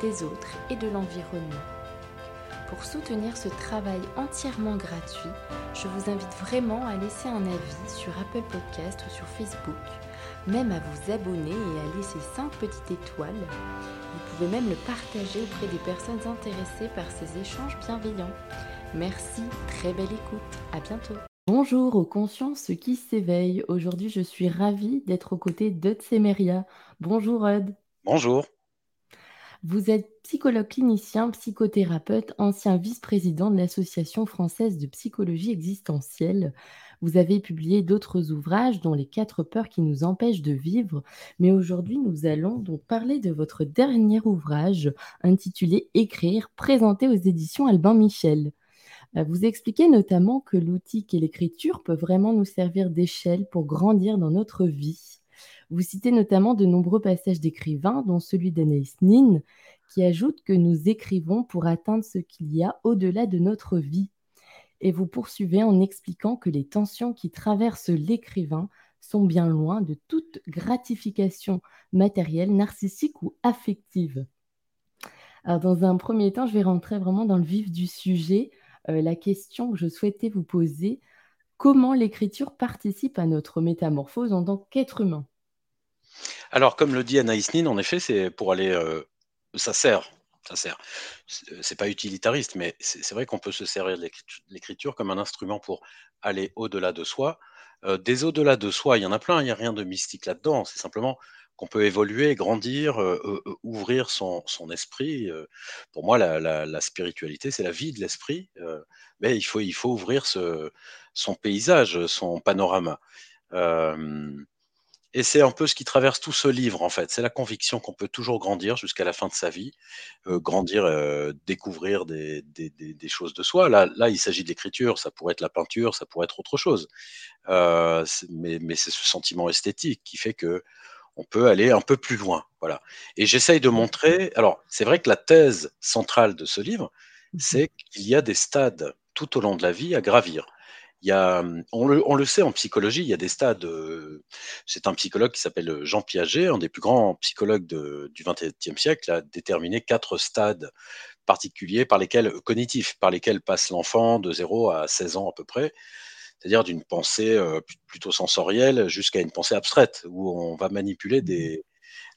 des autres et de l'environnement. Pour soutenir ce travail entièrement gratuit, je vous invite vraiment à laisser un avis sur Apple Podcast ou sur Facebook, même à vous abonner et à laisser 5 petites étoiles. Vous pouvez même le partager auprès des personnes intéressées par ces échanges bienveillants. Merci, très belle écoute, à bientôt. Bonjour aux consciences qui s'éveillent. Aujourd'hui, je suis ravie d'être aux côtés d'Eud Semeria. Bonjour Eud. Bonjour. Vous êtes psychologue clinicien, psychothérapeute, ancien vice-président de l'Association française de psychologie existentielle. Vous avez publié d'autres ouvrages, dont Les quatre peurs qui nous empêchent de vivre. Mais aujourd'hui, nous allons donc parler de votre dernier ouvrage intitulé Écrire, présenté aux éditions Albin Michel. Euh, vous expliquez notamment que l'outil qu'est l'écriture peut vraiment nous servir d'échelle pour grandir dans notre vie. Vous citez notamment de nombreux passages d'écrivains, dont celui d'Anaïs Nin, qui ajoute que nous écrivons pour atteindre ce qu'il y a au-delà de notre vie. Et vous poursuivez en expliquant que les tensions qui traversent l'écrivain sont bien loin de toute gratification matérielle, narcissique ou affective. Alors, dans un premier temps, je vais rentrer vraiment dans le vif du sujet. Euh, la question que je souhaitais vous poser, comment l'écriture participe à notre métamorphose en tant qu'être humain? Alors, comme le dit Anaïs Nin, en effet, c'est pour aller. Euh, ça sert. Ça sert. C'est pas utilitariste, mais c'est vrai qu'on peut se servir de l'écriture comme un instrument pour aller au-delà de soi. Euh, des au-delà de soi, il y en a plein, il n'y a rien de mystique là-dedans. C'est simplement qu'on peut évoluer, grandir, euh, ouvrir son, esprit. pour moi, la, spiritualité, c'est la vie de l'esprit, mais il faut ouvrir son paysage, son panorama. Et c'est un peu ce qui traverse tout ce livre, en fait. C'est la conviction qu'on peut toujours grandir jusqu'à la fin de sa vie, euh, grandir, euh, découvrir des, choses de soi. Là, là il s'agit d'écriture, ça pourrait être la peinture, ça pourrait être autre chose. Euh, mais, c'est ce sentiment esthétique qui fait que on peut aller un peu plus loin. Voilà. Et j'essaye de montrer. Alors, c'est vrai que la thèse centrale de ce livre, mmh c'est qu'il y a des stades tout au long de la vie à gravir. On, le, sait en psychologie, il y a des stades. Euh, c'est un psychologue qui s'appelle Jean Piaget, un des plus grands psychologues du XXe siècle, a déterminé quatre stades particuliers par lesquels cognitifs, par lesquels passe l'enfant de 0 à 16 ans à peu près, c'est-à-dire d'une pensée euh, plutôt sensorielle jusqu'à une pensée abstraite, où on va manipuler des,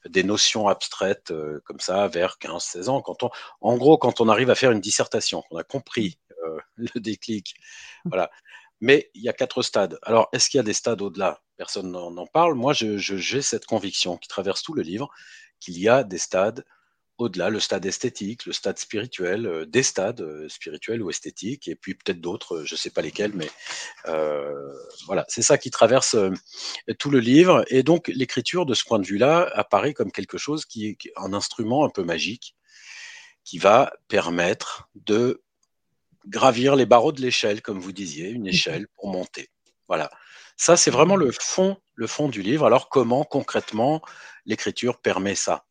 des notions abstraites euh, comme ça vers 15-16 ans. Quand on, en gros, quand on arrive à faire une dissertation, on a compris le déclic. Voilà. Mais il y a quatre stades. Alors, est-ce qu'il y a des stades au-delà? Personne n'en parle. Moi, j'ai je, cette conviction qui traverse tout le livre qu'il y a des stades au-delà, le stade esthétique, le stade spirituel, euh, des stades euh, spirituels ou esthétiques, et puis peut-être d'autres, euh, je ne sais pas lesquels, mais voilà, c'est ça qui traverse tout le livre. Et donc, l'écriture, de ce point de vue-là, apparaît comme quelque chose qui est un instrument un peu magique qui va permettre de gravir les barreaux de l'échelle, comme vous disiez, une mmh échelle pour monter. Voilà. Ça, c'est vraiment le fond, le fond du livre. Alors, comment concrètement l'écriture permet ça?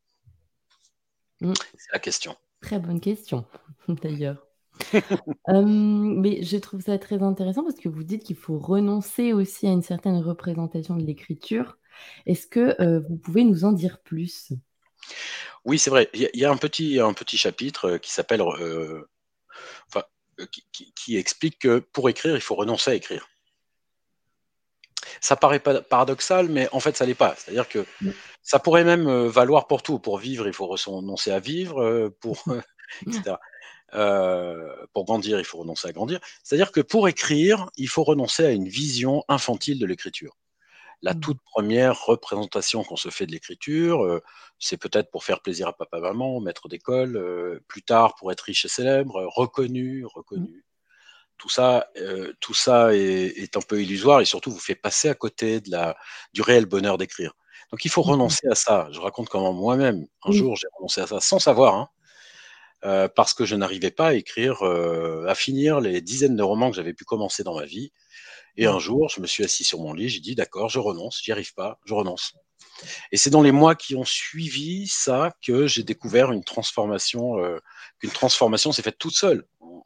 Mmh. C'est la question. Très bonne question, d'ailleurs. mais je trouve ça très intéressant parce que vous dites qu'il faut renoncer aussi à une certaine représentation de l'écriture. Est-ce que euh, vous pouvez nous en dire plus? Oui, c'est vrai. Il y, a un petit, un petit chapitre qui s'appelle euh, euh, qui, explique que pour écrire, il faut renoncer à écrire. Ça paraît paradoxal, mais en fait, ça l'est pas. C'est-à-dire que ça pourrait même euh, valoir pour tout. Pour vivre, il faut renoncer à vivre. Euh, pour, etc. pour grandir, il faut renoncer à grandir. C'est-à-dire que pour écrire, il faut renoncer à une vision infantile de l'écriture la mmh. toute première représentation qu'on se fait de l'écriture, euh, c'est peut-être pour faire plaisir à papa, maman, maître d'école, euh, plus tard pour être riche et célèbre, reconnu, reconnu. Mmh. Tout ça, euh, tout ça est, un peu illusoire et surtout vous fait passer à côté de la, du réel bonheur d'écrire. Donc il faut mmh renoncer à ça. Je raconte comment moi-même, un jour, j'ai renoncé à ça sans savoir. Hein. parce que je n'arrivais pas à écrire, à finir les dizaines de romans que j'avais pu commencer dans ma vie. Et un jour, je me suis assis sur mon lit, j'ai dit d'accord, je renonce, j'y arrive pas, je renonce. Et c'est dans les mois qui ont suivi ça que j'ai découvert une transformation, qu'une transformation s'est faite toute seule, en,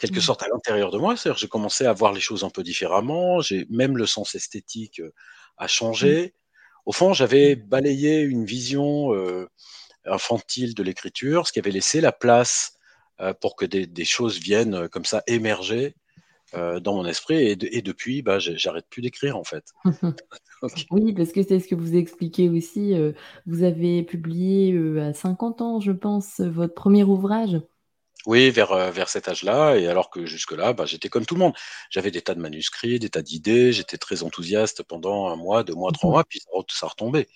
quelque mmh. sorte à l'intérieur de moi. C'est-à-dire j'ai commencé à voir les choses un peu différemment, j'ai même le sens esthétique a changé. Mmh. Au fond, j'avais balayé une vision infantile de l'écriture, ce qui avait laissé la place pour que des, choses viennent comme ça émerger dans mon esprit. Et, depuis, bah, j'arrête plus d'écrire en fait. Oui, parce que c'est ce que vous expliquez aussi. vous avez publié à 50 ans, je pense, votre premier ouvrage. Oui, vers, euh, vers cet âge-là, et alors que jusque-là, bah, j'étais comme tout le monde. J'avais des tas de manuscrits, des tas d'idées, j'étais très enthousiaste pendant un mois, deux mois, trois mmh mois, puis ça, retombait.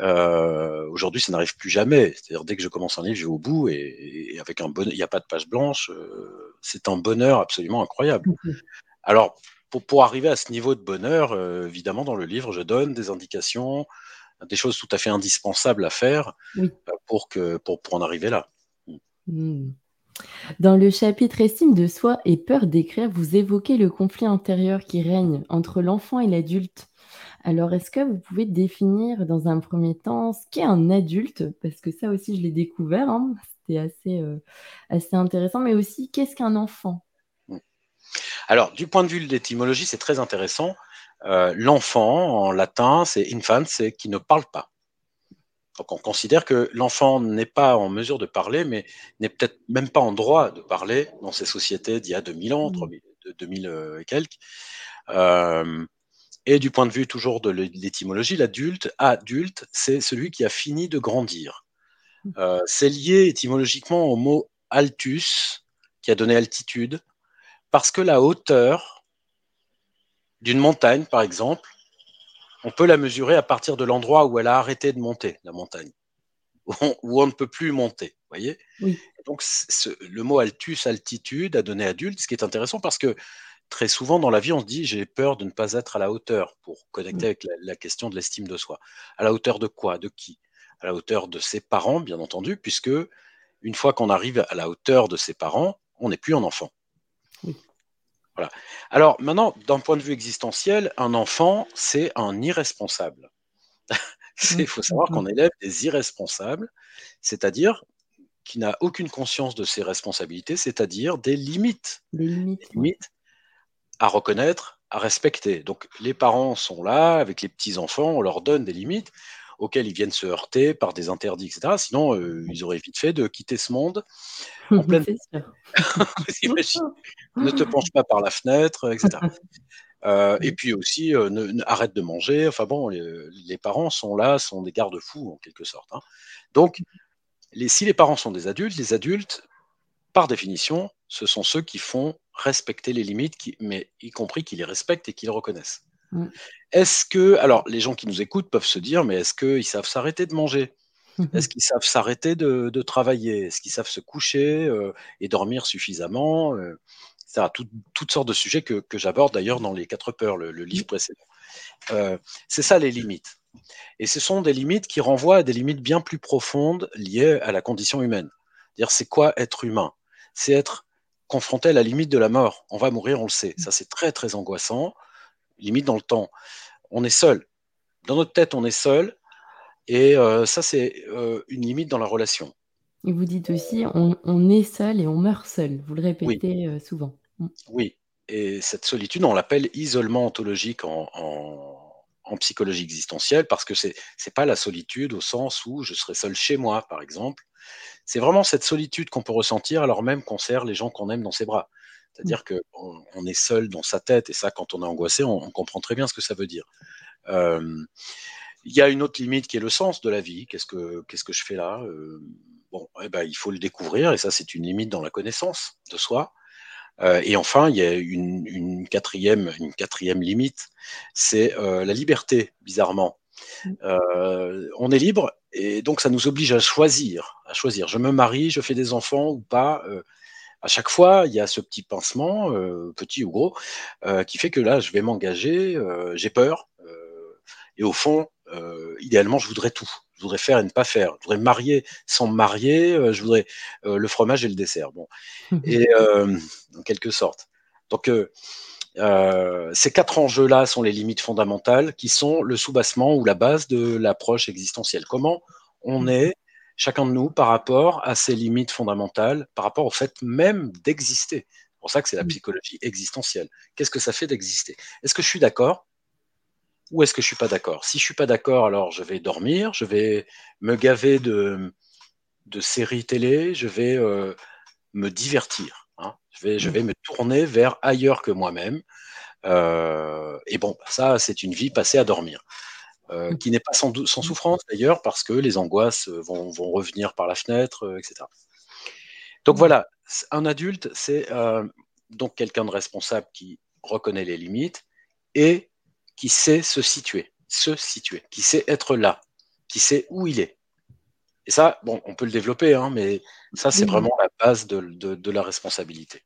Euh, aujourd'hui, ça n'arrive plus jamais. C'est-à-dire, dès que je commence un livre, je vais au bout, et, avec un bon, il n'y a pas de page blanche. Euh, c'est un bonheur absolument incroyable. Mmh alors, pour, pour, arriver à ce niveau de bonheur, évidemment, dans le livre, je donne des indications, des choses tout à fait indispensables à faire pour, que, pour, pour en arriver là. Mmh. Dans le chapitre Estime de soi et peur d'écrire, vous évoquez le conflit intérieur qui règne entre l'enfant et l'adulte. Alors, est-ce que vous pouvez définir dans un premier temps ce qu'est un adulte? Parce que ça aussi, je l'ai découvert, hein. c'était assez, euh, assez intéressant, mais aussi qu'est-ce qu'un enfant? Alors, du point de vue de l'étymologie, c'est très intéressant. Euh, l'enfant, en latin, c'est infant, c'est qui ne parle pas. Donc on considère que l'enfant n'est pas en mesure de parler, mais n'est peut-être même pas en droit de parler dans ces sociétés d'il y a 2000 ans, 2000 mmh. euh, et quelques. Euh, et du point de vue toujours de l'étymologie, l'adulte, adulte, c'est celui qui a fini de grandir. Mmh. Euh, c'est lié étymologiquement au mot altus, qui a donné altitude, parce que la hauteur d'une montagne, par exemple, on peut la mesurer à partir de l'endroit où elle a arrêté de monter, la montagne, où on, ne peut plus monter. Voyez? Donc, le mot altus, altitude, a donné adulte, ce qui est intéressant parce que très souvent dans la vie, on se dit j'ai peur de ne pas être à la hauteur pour connecter avec la, question de l'estime de soi. À la hauteur de quoi? De qui? À la hauteur de ses parents, bien entendu, puisque une fois qu'on arrive à la hauteur de ses parents, on n'est plus un enfant. Voilà. Alors maintenant, d'un point de vue existentiel, un enfant, c'est un irresponsable. Il faut savoir qu'on élève des irresponsables, c'est-à-dire qui n'a aucune conscience de ses responsabilités, c'est-à-dire des limites. Des limites. à reconnaître, à respecter. Donc les parents sont là, avec les petits-enfants, on leur donne des limites auxquels ils viennent se heurter par des interdits, etc. Sinon, euh, ils auraient vite fait de quitter ce monde en pleine. ne te penche pas par la fenêtre, etc. Euh, et puis aussi, euh, arrête de manger. Enfin bon, les, parents sont là, sont des garde-fous en quelque sorte. Hein. Donc, les, si les parents sont des adultes, les adultes, par définition, ce sont ceux qui font respecter les limites, qui, mais y compris qui les respectent et qui les reconnaissent. Mm. Est-ce que, alors les gens qui nous écoutent peuvent se dire, mais est-ce qu'ils savent s'arrêter de manger? Est-ce qu'ils savent s'arrêter de, travailler? Est-ce qu'ils savent se coucher euh, et dormir suffisamment euh, Ça toutes sortes de sujets que, j'aborde d'ailleurs dans les quatre peurs, le, livre précédent. Euh, c'est ça les limites. Et ce sont des limites qui renvoient à des limites bien plus profondes liées à la condition humaine. Dire c'est quoi être humain? C'est être confronté à la limite de la mort. On va mourir, on le sait. Ça c'est très très angoissant limite dans le temps. On est seul. Dans notre tête, on est seul. Et euh, ça, c'est euh, une limite dans la relation. Et vous dites aussi, on, est seul et on meurt seul. Vous le répétez euh, souvent. Mm. Oui. Et cette solitude, on l'appelle isolement ontologique en, en, psychologie existentielle parce que c'est n'est pas la solitude au sens où je serai seul chez moi, par exemple. C'est vraiment cette solitude qu'on peut ressentir alors même qu'on serre les gens qu'on aime dans ses bras. C'est-à-dire mmh. qu'on on est seul dans sa tête, et ça, quand on est angoissé, on, comprend très bien ce que ça veut dire. il y a une autre limite qui est le sens de la vie. Qu'est-ce que, qu'est-ce que je fais là Bon, eh ben, il faut le découvrir, et ça, c'est une limite dans la connaissance de soi. et enfin, il y a une, quatrième, une quatrième limite, c'est la liberté, bizarrement. Mmh. on est libre, et donc ça nous oblige à choisir, à choisir. Je me marie, je fais des enfants ou pas à chaque fois, il y a ce petit pincement, euh, petit ou gros, euh, qui fait que là, je vais m'engager, euh, j'ai peur, et au fond, idéalement, je voudrais tout. Je voudrais faire et ne pas faire. Je voudrais marier sans me marier. Je voudrais le fromage et le dessert. Bon. Et euh, en quelque sorte. Donc, ces quatre enjeux-là sont les limites fondamentales qui sont le soubassement ou la base de l'approche existentielle. Comment on est, chacun de nous, par rapport à ces limites fondamentales, par rapport au fait même d'exister. C'est pour ça que c'est la psychologie existentielle. Qu'est-ce que ça fait d'exister? Est-ce que je suis d'accord? Ou est-ce que je suis pas d'accord? Si je suis pas d'accord, alors je vais dormir, je vais me gaver de, de séries télé, je vais euh, me divertir. Hein. Je, vais, je mmh. vais me tourner vers ailleurs que moi-même. Euh, et bon, ça, c'est une vie passée à dormir. Euh, mmh. qui n'est pas sans, sans souffrance d'ailleurs, parce que les angoisses vont, vont revenir par la fenêtre, etc. Donc mmh. voilà, un adulte, c'est donc quelqu'un de responsable qui reconnaît les limites et qui sait se situer, se situer, qui sait être là, qui sait où il est. Et ça, bon, on peut le développer, hein, mais ça, c'est vraiment la base de, la responsabilité.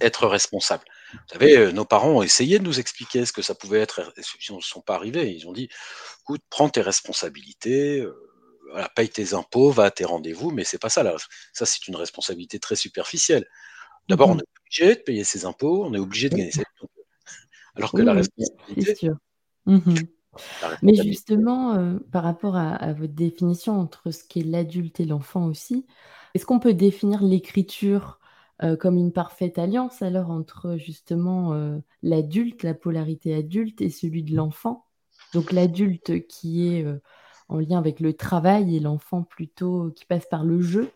Être responsable. Vous savez, euh, nos parents ont essayé de nous expliquer ce que ça pouvait être. Ils ne sont pas arrivés. Ils ont dit écoute, prends tes responsabilités, euh, paye tes impôts, va à tes rendez-vous, mais c'est pas ça. Là. Ça, c'est une responsabilité très superficielle. D'abord, on est obligé de payer ses impôts, on est obligé de gagner ses alors que la responsabilité. Mhm. Mais justement, euh, par rapport à, votre définition entre ce qu'est l'adulte et l'enfant aussi, est-ce qu'on peut définir l'écriture euh, comme une parfaite alliance alors entre justement euh, l'adulte, la polarité adulte et celui de l'enfant Donc l'adulte qui est en lien avec le travail et l'enfant plutôt qui passe par le jeu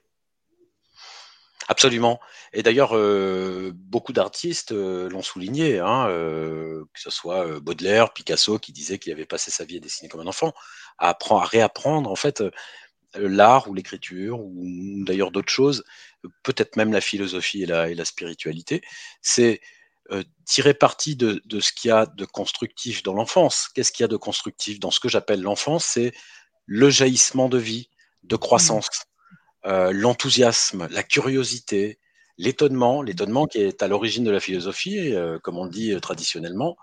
Absolument. Et d'ailleurs, euh, beaucoup d'artistes euh, l'ont souligné, hein, euh, que ce soit Baudelaire, Picasso, qui disait qu'il avait passé sa vie à dessiner comme un enfant, à, à réapprendre en fait l'art ou l'écriture, ou d'ailleurs d'autres choses, peut-être même la philosophie et la, et la spiritualité. C'est tirer parti de, de ce qu'il y a de constructif dans l'enfance. Qu'est-ce qu'il y a de constructif dans ce que j'appelle l'enfance? C'est le jaillissement de vie, de croissance. Euh, l'enthousiasme, la curiosité, l'étonnement, l'étonnement qui est à l'origine de la philosophie, euh, comme on le dit euh, traditionnellement,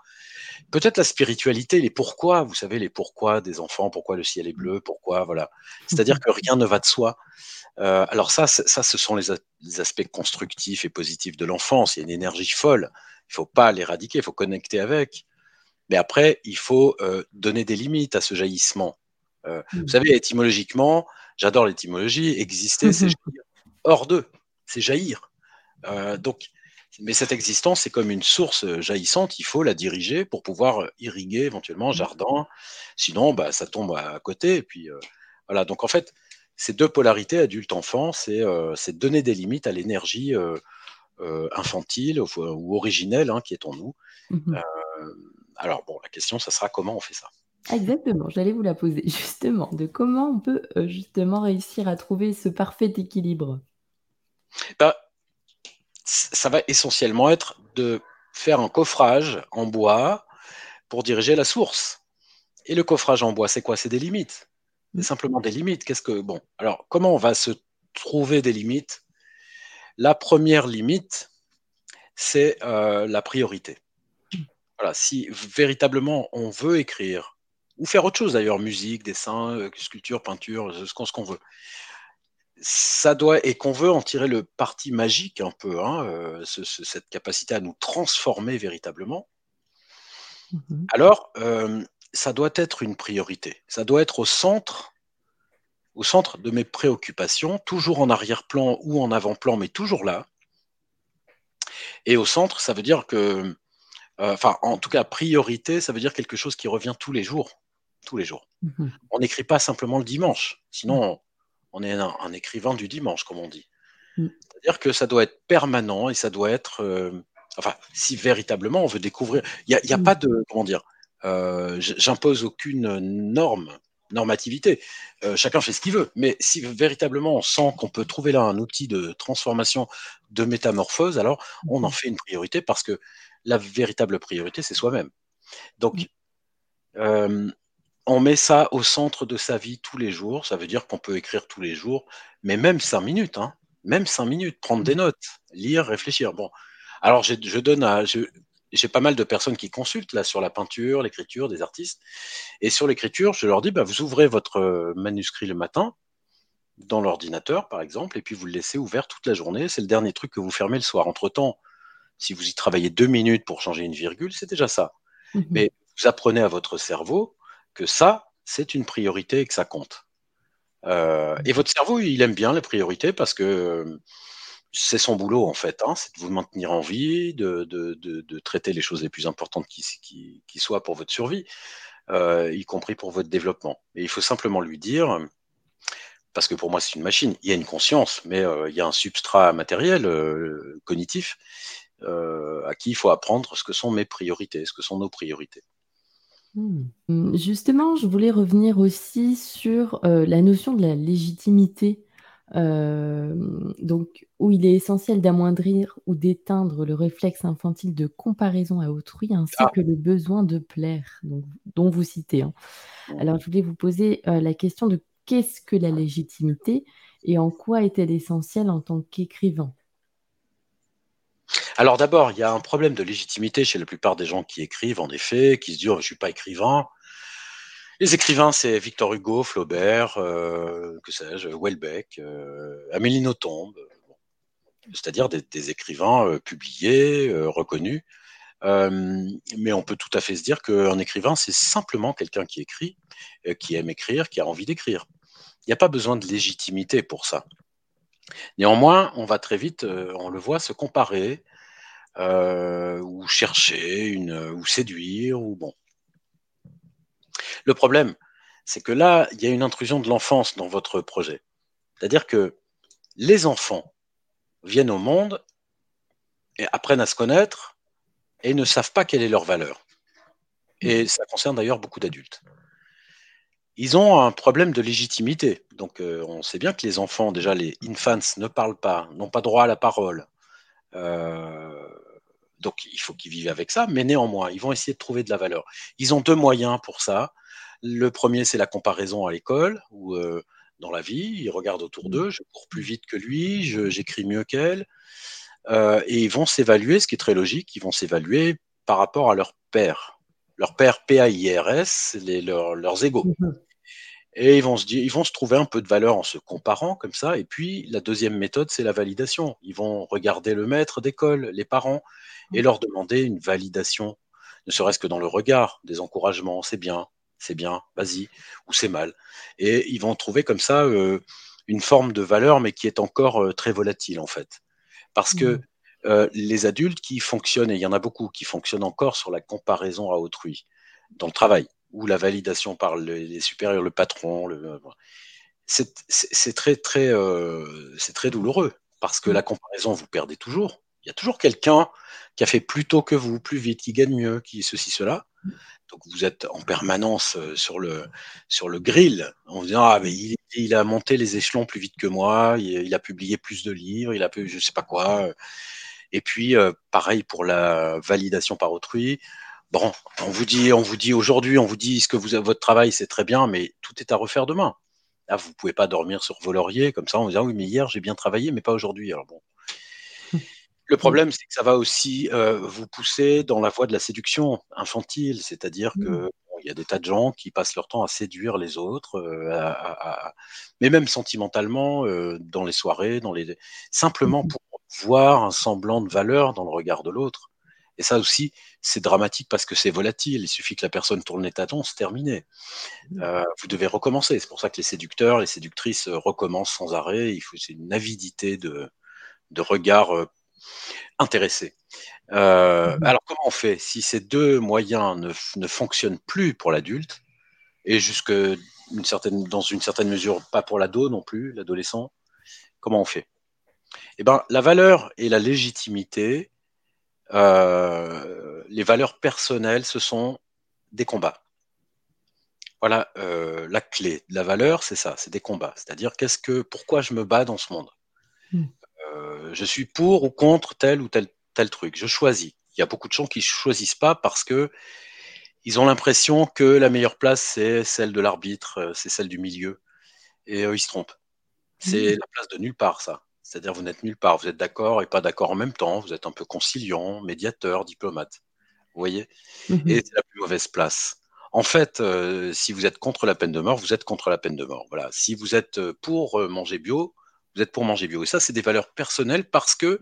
peut-être la spiritualité, les pourquoi, vous savez, les pourquoi des enfants, pourquoi le ciel est bleu, pourquoi, voilà. C'est-à-dire que rien ne va de soi. alors ça, ça, ce sont les, aspects constructifs et positifs de l'enfance. Il y a une énergie folle. Il faut pas l'éradiquer, il faut connecter avec. Mais après, il faut donner des limites à ce jaillissement. Vous mmh. savez, étymologiquement, j'adore l'étymologie, exister, c'est jaillir. Hors d'eux, c'est jaillir. Euh, donc, mais cette existence, c'est comme une source jaillissante, il faut la diriger pour pouvoir irriguer éventuellement un jardin. Sinon, bah, ça tombe à côté. Et puis, euh, voilà. Donc, en fait, ces deux polarités, adulte-enfant, c'est euh, donner des limites à l'énergie infantile ou, originelle hein, qui est en nous. Mmh alors, bon, la question, ça sera comment on fait ça? Exactement, j'allais vous la poser justement, de comment on peut, euh, justement réussir à trouver ce parfait équilibre? Bah, ça va essentiellement être de faire un coffrage en bois pour diriger la source. Et le coffrage en bois, c'est quoi? C'est des limites. C'est mmh. simplement des limites. Qu'est-ce que bon, alors comment on va se trouver des limites? La première limite, c'est, euh, la priorité. Voilà, si véritablement on veut écrire ou faire autre chose d'ailleurs, musique, dessin, euh, sculpture, peinture, ce qu'on veut. Ça doit, et qu'on veut en tirer le parti magique un peu, hein, euh, cette capacité à nous transformer véritablement, mmh alors ça doit être une priorité. Ça doit être au centre, au centre de mes préoccupations, toujours en arrière-plan ou en avant-plan, mais toujours là. Et au centre, ça veut dire que, enfin, en tout cas, priorité, ça veut dire quelque chose qui revient tous les jours tous les jours. Mmh on n'écrit pas simplement le dimanche, sinon on, est un, écrivain du dimanche, comme on dit. Mmh. C'est-à-dire que ça doit être permanent et ça doit être, euh, enfin, si véritablement on veut découvrir, il n'y a, mmh. pas de, comment dire, euh, j'impose aucune norme, normativité. Euh, chacun fait ce qu'il veut. Mais si véritablement on sent qu'on peut trouver là un outil de transformation, de métamorphose, alors on en fait une priorité parce que la véritable priorité, c'est soi-même. Donc, on met ça au centre de sa vie tous les jours. Ça veut dire qu'on peut écrire tous les jours, mais même cinq minutes, hein, même cinq minutes, prendre des notes, lire, réfléchir. Bon, alors je, donne à, j'ai pas mal de personnes qui consultent là sur la peinture, l'écriture des artistes. Et sur l'écriture, je leur dis, bah, vous ouvrez votre euh, manuscrit le matin dans l'ordinateur, par exemple, et puis vous le laissez ouvert toute la journée. C'est le dernier truc que vous fermez le soir. Entre-temps, si vous y travaillez deux minutes pour changer une virgule, c'est déjà ça. Mhm. Mais vous apprenez à votre cerveau que ça, c'est une priorité et que ça compte. Euh, et votre cerveau, il aime bien les priorités parce que c'est son boulot en fait, hein, c'est de vous maintenir en vie, de, de, de, traiter les choses les plus importantes qui, qui, soient pour votre survie, euh, y compris pour votre développement. Et il faut simplement lui dire, parce que pour moi c'est une machine, il y a une conscience, mais euh, il y a un substrat matériel, euh, cognitif, à qui il faut apprendre ce que sont mes priorités, ce que sont nos priorités. Hmm. Justement, je voulais revenir aussi sur la notion de la légitimité euh, donc, où il est essentiel d'amoindrir ou d'éteindre le réflexe infantile de comparaison à autrui, ainsi ah. que le besoin de plaire, dont vous citez. Hein. Alors, je voulais vous poser euh, la question de qu'est-ce que la légitimité et en quoi est-elle essentielle en tant qu'écrivain? Alors d'abord, il y a un problème de légitimité chez la plupart des gens qui écrivent, en effet, qui se disent oh, je ne suis pas écrivain, les écrivains, c'est Victor Hugo, Flaubert, euh, que sais-je, Welbeck, euh, Amélie Nothomb, c'est-à-dire des, écrivains euh, publiés, reconnus. mais on peut tout à fait se dire qu'un écrivain, c'est simplement quelqu'un qui écrit, qui aime écrire, qui a envie d'écrire. Il n'y a pas besoin de légitimité pour ça. Néanmoins, on va très vite, on le voit, se comparer ou chercher une, ou séduire, ou bon. Le problème, c'est que là, il y a une intrusion de l'enfance dans votre projet. C'est-à-dire que les enfants viennent au monde et apprennent à se connaître et ne savent pas quelle est leur valeur. Et ça concerne d'ailleurs beaucoup d'adultes. Ils ont un problème de légitimité. Donc euh, on sait bien que les enfants, déjà les infants, ne parlent pas, n'ont pas droit à la parole. Euh, donc il faut qu'ils vivent avec ça, mais néanmoins, ils vont essayer de trouver de la valeur. Ils ont deux moyens pour ça. Le premier, c'est la comparaison à l'école ou euh, dans la vie. Ils regardent autour d'eux, je cours plus vite que lui, j'écris mieux qu'elle. Euh, et ils vont s'évaluer, ce qui est très logique, ils vont s'évaluer par rapport à leur père. Leur père P-A-I-R-S, leurs égaux. Mhm. Et ils vont, se dire, ils vont se trouver un peu de valeur en se comparant comme ça. Et puis, la deuxième méthode, c'est la validation. Ils vont regarder le maître d'école, les parents, et mhm. leur demander une validation, ne serait-ce que dans le regard, des encouragements, c'est bien, c'est bien, vas-y, ou c'est mal. Et ils vont trouver comme ça euh, une forme de valeur, mais qui est encore euh, très volatile en fait. Parce que mmh. euh, les adultes qui fonctionnent, et il y en a beaucoup qui fonctionnent encore sur la comparaison à autrui, dans le travail, ou la validation par les supérieurs, le patron, le, c'est très très c'est très douloureux parce que mmh. la comparaison vous perdez toujours. Il y a toujours quelqu'un qui a fait plus tôt que vous, plus vite, qui gagne mieux, qui ceci cela. Mmh. Donc vous êtes en permanence euh, sur le, sur le grill en vous disant Ah, mais il, a monté les échelons plus vite que moi, il, a publié plus de livres, il a pu, je sais pas quoi. Et puis, euh, pareil pour la validation par autrui. Bon, on vous dit, on vous dit aujourd'hui, on vous dit ce que vous, votre travail, c'est très bien, mais tout est à refaire demain. Là, vous pouvez pas dormir sur vos lauriers comme ça en vous disant oui, mais hier j'ai bien travaillé, mais pas aujourd'hui. Alors bon, le problème, c'est que ça va aussi euh, vous pousser dans la voie de la séduction infantile, c'est-à-dire que mmh. il y a des tas de gens qui passent leur temps à séduire les autres, euh, mais même sentimentalement euh, dans les soirées, dans les simplement mmh. pour voir un semblant de valeur dans le regard de l'autre. Et ça aussi, c'est dramatique parce que c'est volatile. Il suffit que la personne tourne les tâtons, c'est terminé. Mmh. vous devez recommencer. C'est pour ça que les séducteurs, les séductrices recommencent sans arrêt. Il faut c'est une avidité de, de regard intéressé. Euh, mhm. alors comment on fait? Si ces deux moyens ne, fonctionnent plus pour l'adulte et jusque une certaine, dans une certaine mesure pas pour l'ado non plus, l'adolescent Comment on fait? Eh ben, la valeur et la légitimité, euh, les valeurs personnelles, ce sont des combats. Voilà euh, la clé. La valeur, c'est ça, c'est des combats. C'est-à-dire qu'est-ce que, pourquoi je me bats dans ce monde? Hmm. Euh, je suis pour ou contre tel ou tel, tel truc. Je choisis. Il y a beaucoup de gens qui ne choisissent pas parce que ils ont l'impression que la meilleure place, c'est celle de l'arbitre, c'est celle du milieu. Et ils se trompent. C'est la place de nulle part, ça. C'est-à-dire, vous n'êtes nulle part. Vous êtes d'accord et pas d'accord en même temps. Vous êtes un peu conciliant, médiateur, diplomate. Vous voyez? Mmh Et c'est la plus mauvaise place. En fait, euh, si vous êtes contre la peine de mort, vous êtes contre la peine de mort. Voilà. Si vous êtes euh, pour euh, manger bio, vous êtes pour manger bio. Et ça, c'est des valeurs personnelles parce que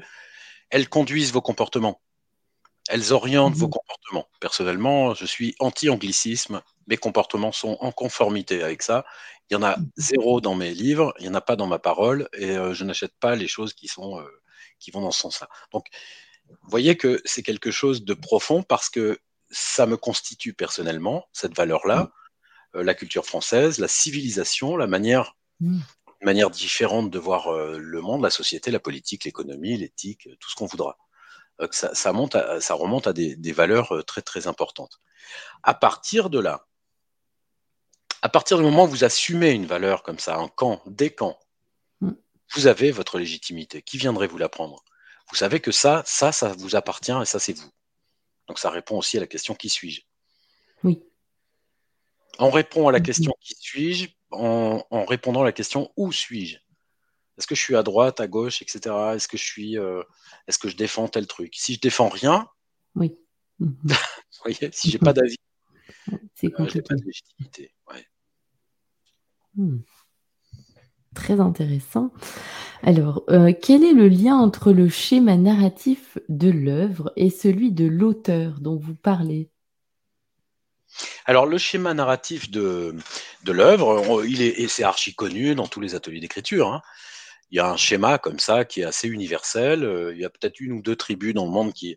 elles conduisent vos comportements. Elles orientent vos Mmh comportements. Personnellement, je suis anti-anglicisme. Mes comportements sont en conformité avec ça. Il y en a Mmh zéro dans mes livres, il n'y en a pas dans ma parole, et euh, je n'achète pas les choses qui, sont, euh, qui vont dans ce sens-là. Donc, vous voyez que c'est quelque chose de profond parce que ça me constitue personnellement, cette valeur-là, euh, la culture française, la civilisation, la manière, manière différente de voir le monde, la société, la politique, l'économie, l'éthique, tout ce qu'on voudra. Euh, que ça, ça, monte à- ça remonte à des, des valeurs euh, très très importantes. À partir de là, à partir du moment où vous assumez une valeur comme ça, un camp, des camps, Mmh. vous avez votre légitimité. Qui viendrait vous la prendre? Vous savez que ça, ça, ça vous appartient et ça, c'est vous. Donc ça répond aussi à la question qui suis-je? Oui. On répond à la Mmh question qui suis-je? En, en répondant à la question où suis-je? Est-ce que je suis à droite, à gauche, etc. Est-ce que je suis, euh, est-ce que je défends tel truc? Si je défends rien, Oui. Vous voyez, si j'ai pas d'avis, C'est euh, j'ai pas compliqué. de légitimité. Ouais. Mmh. Très intéressant. Alors, heu, quel est le lien entre le schéma narratif de l'œuvre et celui de l'auteur dont vous parlez? Alors le schéma narratif de, de l'œuvre, il est, et c'est archi connu dans tous les ateliers d'écriture. hein. Il y a un schéma comme ça qui est assez universel. Euh, Il y a peut-être une ou deux tribus dans le monde qui,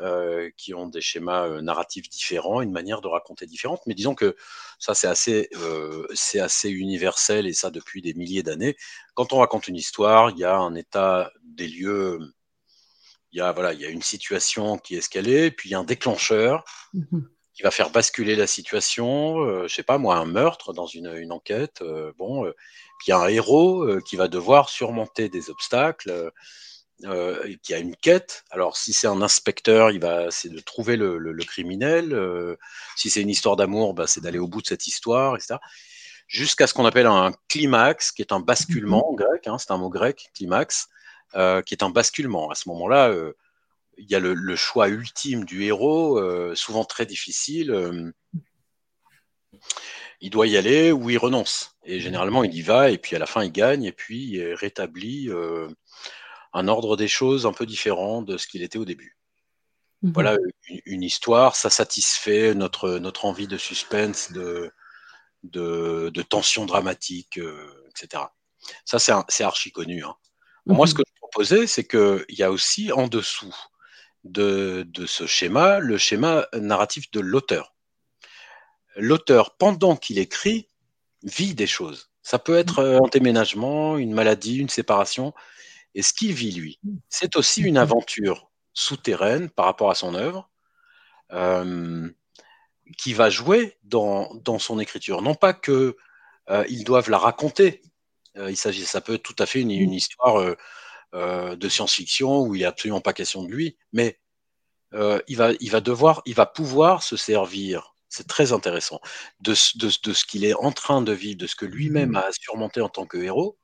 euh, qui ont des schémas euh, narratifs différents, une manière de raconter différente. Mais disons que ça, c'est assez, euh, c'est assez universel et ça depuis des milliers d'années. Quand on raconte une histoire, il y a un état des lieux, il y a, voilà, il y a une situation qui est escalée, puis il y a un déclencheur Mmh qui va faire basculer la situation, euh, je sais pas moi, un meurtre dans une, une enquête, bon, y a un héros euh, qui va devoir surmonter des obstacles, euh, et qui a une quête. Alors si c'est un inspecteur, il va c'est de trouver le, le- le criminel. euh, si c'est une histoire d'amour, bah, c'est d'aller au bout de cette histoire, etc. Jusqu'à ce qu'on appelle un climax, qui est un basculement en grec, hein, c'est un mot grec, climax, qui est un basculement. À ce moment-là, il y a le, le choix ultime du héros, souvent très difficile. Il doit y aller ou il renonce. Et généralement, il y va, et puis à la fin, il gagne, et puis il rétablit euh, un ordre des choses un peu différent de ce qu'il était au début. Mmh Voilà une, une histoire, ça satisfait notre, notre envie de suspense, de, de, de tension dramatique, euh, etc. Ça, c'est archi connu. hein. Moi, ce Mmh que je proposais, c'est qu'il y a aussi en dessous de, de ce schéma le schéma narratif de l'auteur. L'auteur, pendant qu'il écrit, vit des choses. Ça peut être euh, un déménagement, une maladie, une séparation. Et ce qu'il vit, lui, c'est aussi une aventure souterraine par rapport à son œuvre, euh, qui va jouer dans, dans son écriture. Non pas que euh, doivent la raconter. Euh, il s'agit, ça peut être tout à fait une, histoire de science-fiction où il n'est absolument pas question de lui, mais il, va, il va devoir, il va pouvoir se servir. C'est très intéressant de, ce- de, ce- de ce qu'il est en train de vivre, de ce que lui-même a surmonté en tant que héros,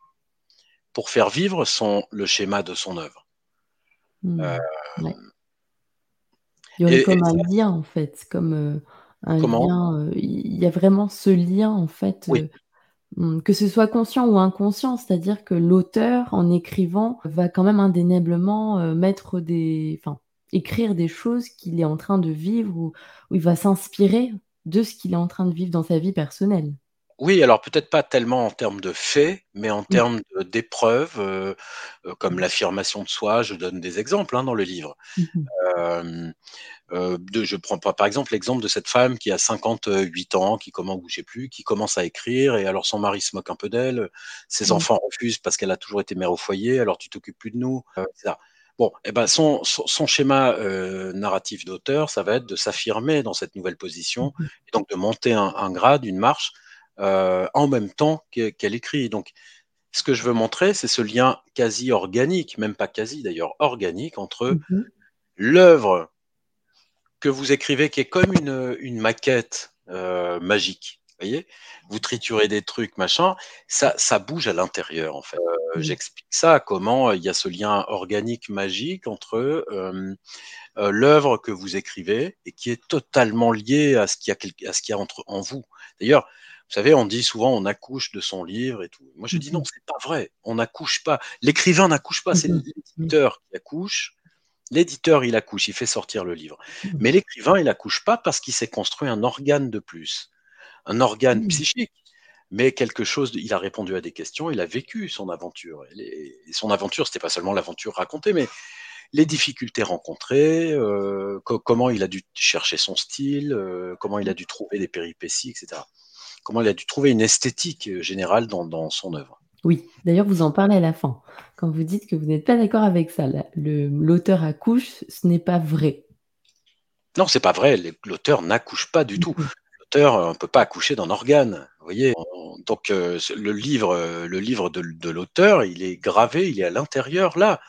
pour faire vivre son, le schéma de son œuvre. Mmh. Euh, Ouais. Il y aurait et, et comme un ça, lien en fait, comme, heu, un comment? lien, heu, il y a vraiment ce lien en fait, Oui, mmh, que ce soit conscient ou inconscient. C'est-à-dire que l'auteur, en écrivant, va quand même indéniablement, mettre des enfin, écrire des choses qu'il est en train de vivre ou il va s'inspirer de ce qu'il est en train de vivre dans sa vie personnelle. Oui, alors peut-être pas tellement en termes de faits, mais en Mmh. termes d'épreuves, euh, euh, comme l'affirmation de soi. Je donne des exemples hein, dans le livre. Mmh mh. Euh, euh, de, je prends par exemple l'exemple de cette femme qui a 58 ans, qui commence, ou je sais plus, qui commence à écrire, et alors son mari se moque un peu d'elle, ses Mmh. enfants refusent parce qu'elle a toujours été mère au foyer, alors tu t'occupes plus de nous, etc. Bon, eh ben son, son, son schéma euh, narratif d'auteur, ça va être de s'affirmer dans cette nouvelle position, Mmh et donc de monter un, un grade, une marche, euh, en même temps que- qu'elle écrit. Donc, ce que je veux montrer, c'est ce lien quasi organique, même pas quasi d'ailleurs, organique entre Mmh l'œuvre que vous écrivez qui est comme une, une maquette euh, magique. Voyez? Vous triturez des trucs, machin, ça ça bouge à l'intérieur, en fait. Oui. j'explique ça, comment il y a ce lien organique magique entre, heu, l'œuvre que vous écrivez et qui est totalement liée à ce qu'il y a quelque à ce qu'il y a entre en vous. D'ailleurs, vous savez, on dit souvent: «On accouche de son livre et tout». Moi, je dis: «Non, mh. c'est pas vrai, on n'accouche pas». L'écrivain n'accouche pas, c'est mh. Oui. l'éditeur qui accouche. L'éditeur, il accouche, il fait sortir le livre. Mmh. Mais l'écrivain, il accouche pas parce qu'il s'est construit un organe de plus. Un organe Mmh. psychique, mais quelque chose de il a répondu à des questions, il a vécu son aventure et les et son aventure, c'était pas seulement l'aventure racontée, mais les difficultés rencontrées, co comment il a dû chercher son style, heu, comment il a dû trouver des péripéties et cetera. Comment il a dû trouver une esthétique, heu, générale dans dans son œuvre. Oui, d'ailleurs, vous en parlez à la fin, quand vous dites que vous n'êtes pas d'accord avec ça, l'auteur accouche, ce n'est pas vrai. Non, c'est pas vrai, l'auteur n'accouche pas du tout. Mh. L'auteur, heu, peut pas accoucher d'un organe, vous voyez? On donc ce le livre, heu, le livre de l'auteur, il est gravé, il est à l'intérieur, là.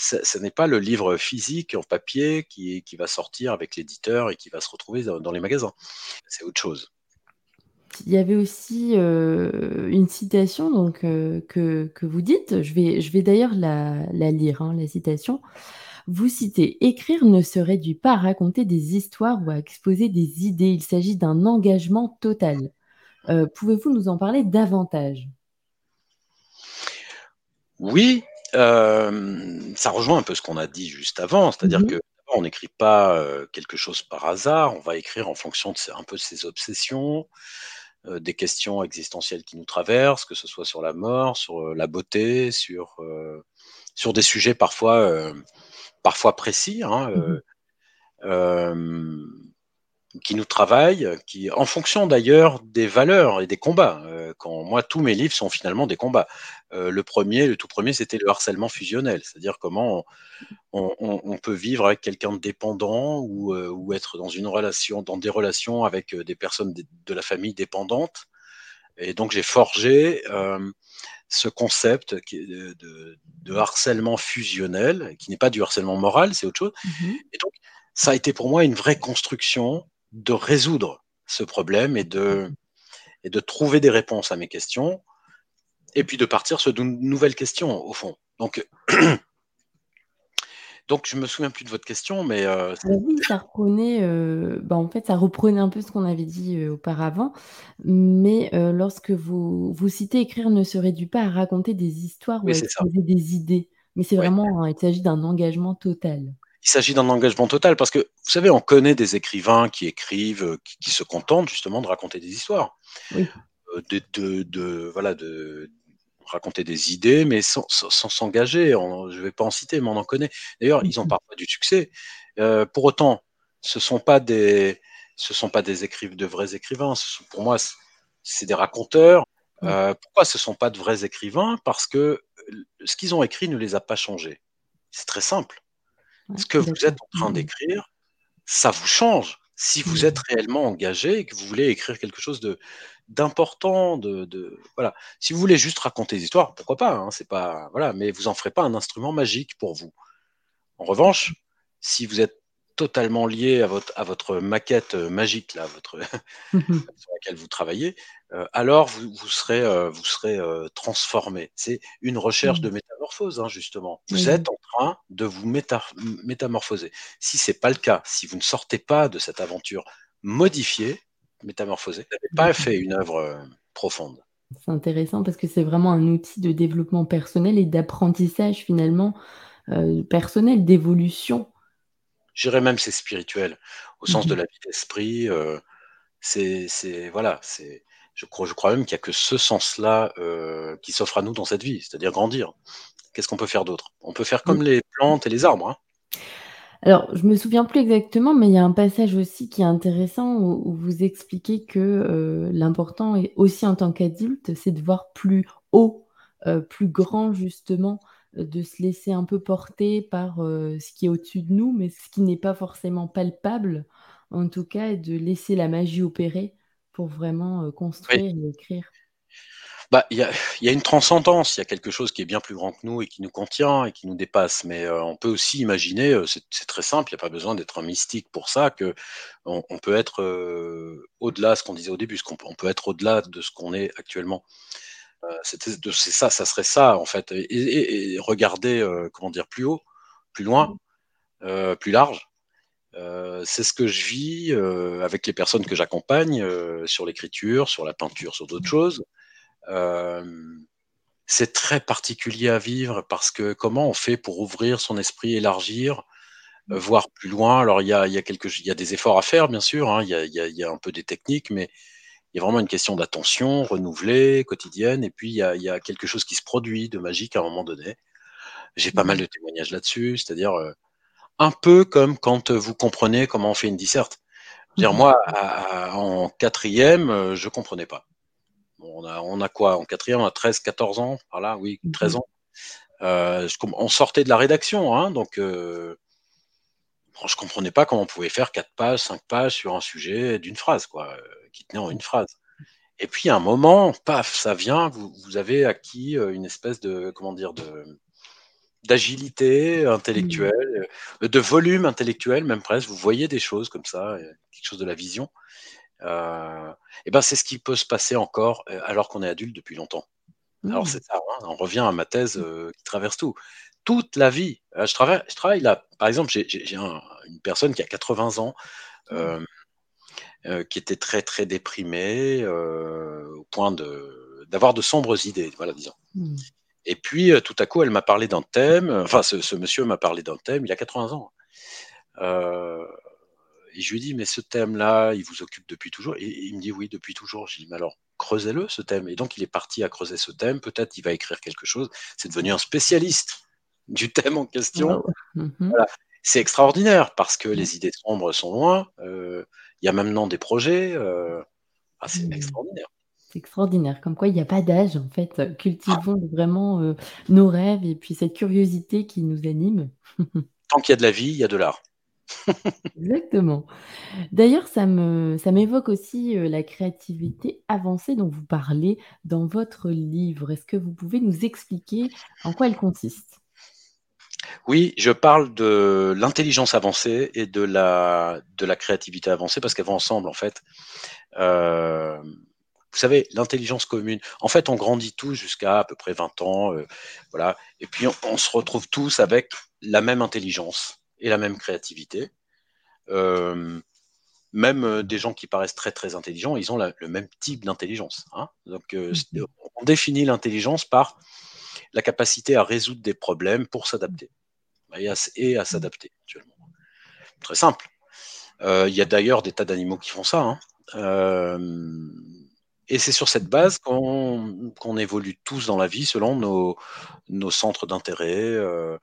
Ce n'est pas le livre physique en papier qui va sortir avec l'éditeur et qui va se retrouver dans les magasins. C'est autre chose. Il y avait aussi, une citation donc que que vous dites, je vais je vais d'ailleurs la la lire, hein, la citation. Vous citez: «Écrire ne se réduit pas à raconter des histoires ou à exposer des idées, il s'agit d'un engagement total». Heu, pouvez-vous nous en parler davantage? Oui, hem, ça rejoint un peu ce qu'on a dit juste avant, Mmh c'est-à-dire que mh. d'abord on n'écrit pas, heu, quelque chose par hasard, on va écrire en fonction de ses un peu de ses obsessions, des questions existentielles qui nous traversent, que ce soit sur la mort, sur, la beauté, sur, des sujets parfois, parfois précis, hein, Mmh mh. heu, hem, qui nous travaillent, qui en fonction d'ailleurs des valeurs et des combats, heu, quand moi tous mes livres sont finalement des combats. Le 1er, le tout 1er, c'était le harcèlement fusionnel, c'est-à-dire comment on on on peut vivre avec quelqu'un de dépendant ou être dans une relation dans des relations avec, des personnes de la famille dépendantes et donc j'ai forgé, ce concept qui est de de de harcèlement fusionnel, qui n'est pas du harcèlement moral, c'est autre chose Mmh mh. et donc ça a été pour moi une vraie construction de résoudre ce problème et de et de trouver des réponses à mes questions et puis de partir sur de nouvelles questions, au fond. Donc donc je me souviens plus de votre question, mais heu, Bah oui, ça reprenait, heu, bah, en fait, ça reprenait un peu ce qu'on avait dit, auparavant, mais lorsque vous vous citez: «Écrire ne se réduit pas à raconter des histoires ou à exposer des idées», mais c'est Ouais. vraiment il s'agit d'un engagement total. Il s'agit d'un engagement total parce que, vous savez, on connaît des écrivains qui écrivent, qui qui se contentent justement de raconter des histoires, Oui. de de de voilà, de raconter des idées, mais sans s'engager, en je vais pas en citer, mais on en connaît. D'ailleurs, ils ont mh. parfois du succès. Heu, pour autant, ce sont pas des ce sont pas des écriv de vrais écrivains. Sont pour moi, c'est des raconteurs. Heu, pourquoi ce sont pas de vrais écrivains? Parce que ce qu'ils ont écrit ne les a pas changés. C'est très simple. Ce que vous êtes en train d'écrire, ça vous change. Si vous êtes Mmh. réellement engagé et que vous voulez écrire quelque chose de d'important, de de voilà. Si vous voulez juste raconter des histoires, pourquoi pas, hein, c'est pas voilà, mais vous en ferez pas un instrument magique pour vous. En revanche, si vous êtes totalement lié à votre à votre maquette, heu, magique là, votre Mmh mh. sur laquelle vous travaillez, heu, alors vous vous serez, heu, vous serez, heu, transformé. C'est une recherche de métamorphose, hein, justement. Vous êtes en train de vous métamorphoser. Si c'est pas le cas, si vous ne sortez pas de cette aventure modifiée, métamorphosée, vous n'avez pas fait une œuvre, profonde. C'est intéressant parce que c'est vraiment un outil de développement personnel et d'apprentissage finalement, personnel, d'évolution. Je dirais même c'est spirituel, au Mmh sens de mh. la vie d'esprit, heu, c'est voilà, c'est je crois je crois même qu'il y a que ce sens-là, heu, qui s'offre à nous dans cette vie, c'est-à-dire grandir. Qu'est-ce qu'on peut faire d'autre? On peut faire comme les plantes et les arbres, hein. Alors, je me souviens plus exactement, mais il y a un passage aussi qui est intéressant où où vous expliquez que, heu, l'important aussi en tant qu'adulte, c'est de voir plus haut, heu, plus grand justement, de se laisser un peu porter par, heu, ce qui est au-dessus de nous, mais ce qui n'est pas forcément palpable, en tout cas et de laisser la magie opérer pour vraiment, Oui. construire et écrire. Bah, il y a il y a une transcendance, il y a quelque chose qui est bien plus grand que nous et qui nous contient et qui nous dépasse. Mais, on peut aussi imaginer, c'est très simple, il y a pas besoin d'être un mystique pour ça, qu'on on peut être, au-delà, ce qu'on disait au début, ce qu'on on peut être au-delà de ce qu'on est actuellement. De c'est ça, ça serait ça en fait et et et regarder, heu, comment dire? Plus haut, plus loin, Mmh. heu, plus large. C'est ce que je vis, avec les personnes que j'accompagne, sur l'écriture, sur la peinture, sur d'autres choses. C'est très particulier à vivre parce que comment on fait pour ouvrir son esprit, élargir, Mmh. voir plus loin? Alors il y a y y des efforts à faire bien sûr, hein, il y a y a un peu des techniques, mais il y a vraiment une question d'attention renouvelée, quotidienne et puis il y a il y a quelque chose qui se produit de magique à un moment donné. J'ai pas mal Mmh. de témoignages là-dessus, c'est-à-dire, heu, un peu comme quand, heu, vous comprenez comment on fait une disserte. Dire moi à à en 4e, heu, je comprenais pas. On a on a quoi en 4e? On a 13-14 ans, par là, oui Mmh 13 mh. ans. Je com on sortait de la rédaction, hein, donc bon, je comprenais pas comment on pouvait faire 4 pages, 5 pages sur un sujet d'une phrase quoi, tenait en une phrase et puis à un moment, paf, ça vient, vous vous avez acquis, heu, une espèce de comment dire? De d'agilité Mmh. intellectuelle, heu, de volume intellectuel même presque. Vous voyez des choses comme ça, heu, quelque chose de la vision. Et ben, c'est ce qui peut se passer encore, alors qu'on est adulte depuis longtemps. Alors Mmh. c'est ça, hein, on revient à ma thèse, Mmh. qui traverse tout. Toute la vie, je travaille je travaille là, par exemple, j'ai j'ai j'ai un une personne qui a 80 ans, Mmh. Heu, qui était très, très déprimé, heu, au point de d'avoir de sombres idées, voilà disons Mmh. et puis, heu, tout à coup, elle m'a parlé d'un thème, enfin ce ce monsieur m'a parlé d'un thème, il a 80 ans, et je lui ai dit: «Mais ce thème-là, il vous occupe depuis toujours?» et et il me dit: «Oui, depuis toujours». J'ai dit: «Mais alors creusez-le ce thème» et donc il est parti à creuser ce thème, peut-être il va écrire quelque chose. C'est devenu un spécialiste du thème en question. Waouh! Mmh mh. Voilà, c'est extraordinaire parce que Ouais. les idées sombres sont loin, heu, il y a maintenant des projets, heu, ah c'est Mmh. extraordinaire. C'est extraordinaire, comme quoi il y a pas d'âge en fait, heu, cultivons vraiment, nos rêves et puis cette curiosité qui nous anime. Tant qu'il y a de la vie, il y a de l'art. Exactement. D'ailleurs, ça me ça m'évoque aussi, la créativité avancée dont vous parlez dans votre livre. Est-ce que vous pouvez nous expliquer en quoi elle consiste? Oui, je parle de l'intelligence avancée et de la de la créativité avancée parce qu'elles vont ensemble en fait. Hem, vous savez, l'intelligence commune en fait, on grandit tous jusqu'à à peu près 20 ans, heu, voilà et puis on on se retrouve tous avec la même intelligence et la même créativité. Hem, même, des gens qui paraissent très, très intelligents, ils ont la le même type d'intelligence, hein. Donc Mmh mh. on définit l'intelligence par la capacité à résoudre des problèmes pour s'adapter et à s'adapter actuellement. Très simple. Heu, il y a d'ailleurs des tas d'animaux qui font ça, hein. Hem et c'est sur cette base qu'on qu'on évolue tous dans la vie selon nos nos centres d'intérêt, heu,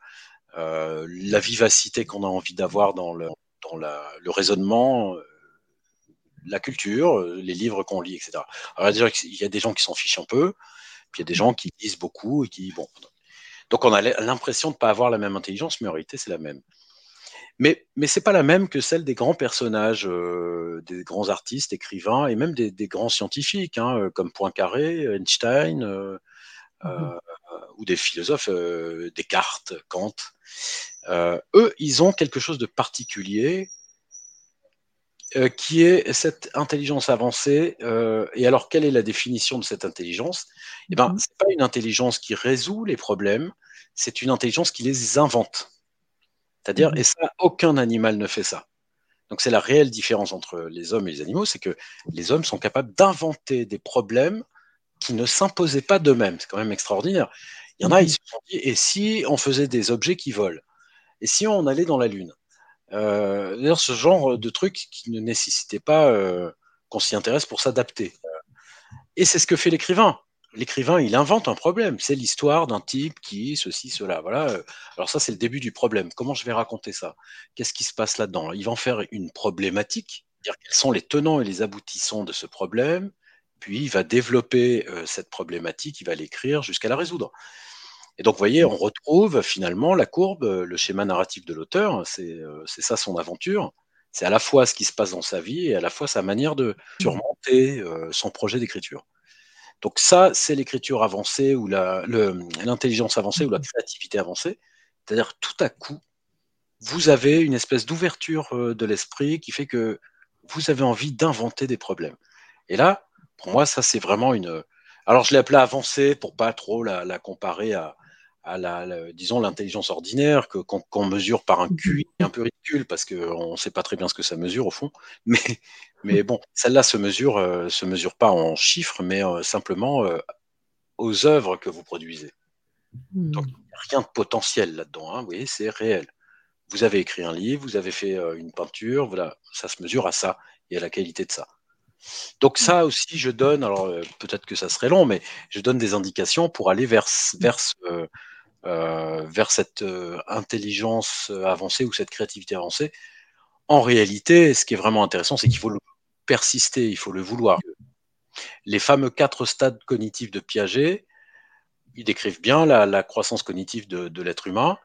la vivacité qu'on a envie d'avoir dans le dans la le raisonnement, la culture, les livres qu'on lit et cetera. Alors qu'il y a des gens qui s'en fichent un peu, puis il y a des gens qui lisent beaucoup et qui bon, donc on a l'impression de pas avoir la même intelligence, mais en réalité c'est la même. Mais mais c'est pas la même que celle des grands personnages, heu, des grands artistes, écrivains et même des des grands scientifiques, hein, heu, comme Poincaré, Einstein, Mmh mh. heu, ou des philosophes, Descartes, Kant. Eux, ils ont quelque chose de particulier heu, qui est cette intelligence avancée, heu et alors quelle est la définition de cette intelligence? Mmh ben, mh. c'est pas une intelligence qui résout les problèmes, c'est une intelligence qui les invente. C'est-à-dire Mmh et ça, aucun animal ne fait ça. Donc c'est la réelle différence entre les hommes et les animaux, c'est que les hommes sont capables d'inventer des problèmes qui ne s'imposaient pas d'eux-mêmes. C'est quand même extraordinaire. Il y en a, ils mh. se sont dit: «Et si on faisait des objets qui volent? Et si on allait dans la lune?» Heu, d'ailleurs ce genre de truc qui ne nécessitait pas, heu, qu'on s'y intéresse pour s'adapter. Et c'est ce que fait l'écrivain. L'écrivain, il invente un problème. C'est l'histoire d'un type qui ceci, cela, voilà, alors ça, c'est le début du problème. Comment je vais raconter ça? Qu'est-ce qui se passe là-dedans? Il va en faire une problématique, dire quels sont les tenants et les aboutissants de ce problème, puis il va développer, cette problématique, il va l'écrire jusqu'à la résoudre. Et donc vous voyez, Mmh. on retrouve finalement la courbe, le schéma narratif de l'auteur, c'est, heu, c'est ça son aventure. C'est à la fois ce qui se passe dans sa vie et à la fois sa manière de Mmh. surmonter, heu, son projet d'écriture. Donc ça, c'est l'écriture avancée ou l'intelligence avancée ou la créativité avancée. C'est-à-dire tout à coup, vous avez une espèce d'ouverture euh, de l'esprit qui fait que vous avez envie d'inventer des problèmes. Et là, pour moi, ça c'est vraiment une. Alors je l'ai appelé avancée pour pas trop la, comparer à, la, disons l'intelligence ordinaire que qu'on mesure par un QI un peu ridicule parce qu'on ne sait pas très bien ce que ça mesure au fond. Mais mais bon, celle-là se mesure, euh, se mesure pas en chiffres, mais euh, simplement euh, aux œuvres que vous produisez. Hmm. Donc, il n'y a rien de potentiel là-dedans. Hein, vous voyez, c'est réel. Vous avez écrit un livre, vous avez fait une peinture, voilà, ça se mesure à ça et à la qualité de ça. Donc ça aussi, je donne, alors peut-être que ça serait long, mais je donne des indications pour aller vers, vers, vers cette intelligence avancée ou cette créativité avancée. En réalité, ce qui est vraiment intéressant, c'est qu'il faut le persister, il faut le vouloir. Les fameux quatre stades cognitifs de Piaget, ils décrivent bien la, croissance cognitive de, l'être humain,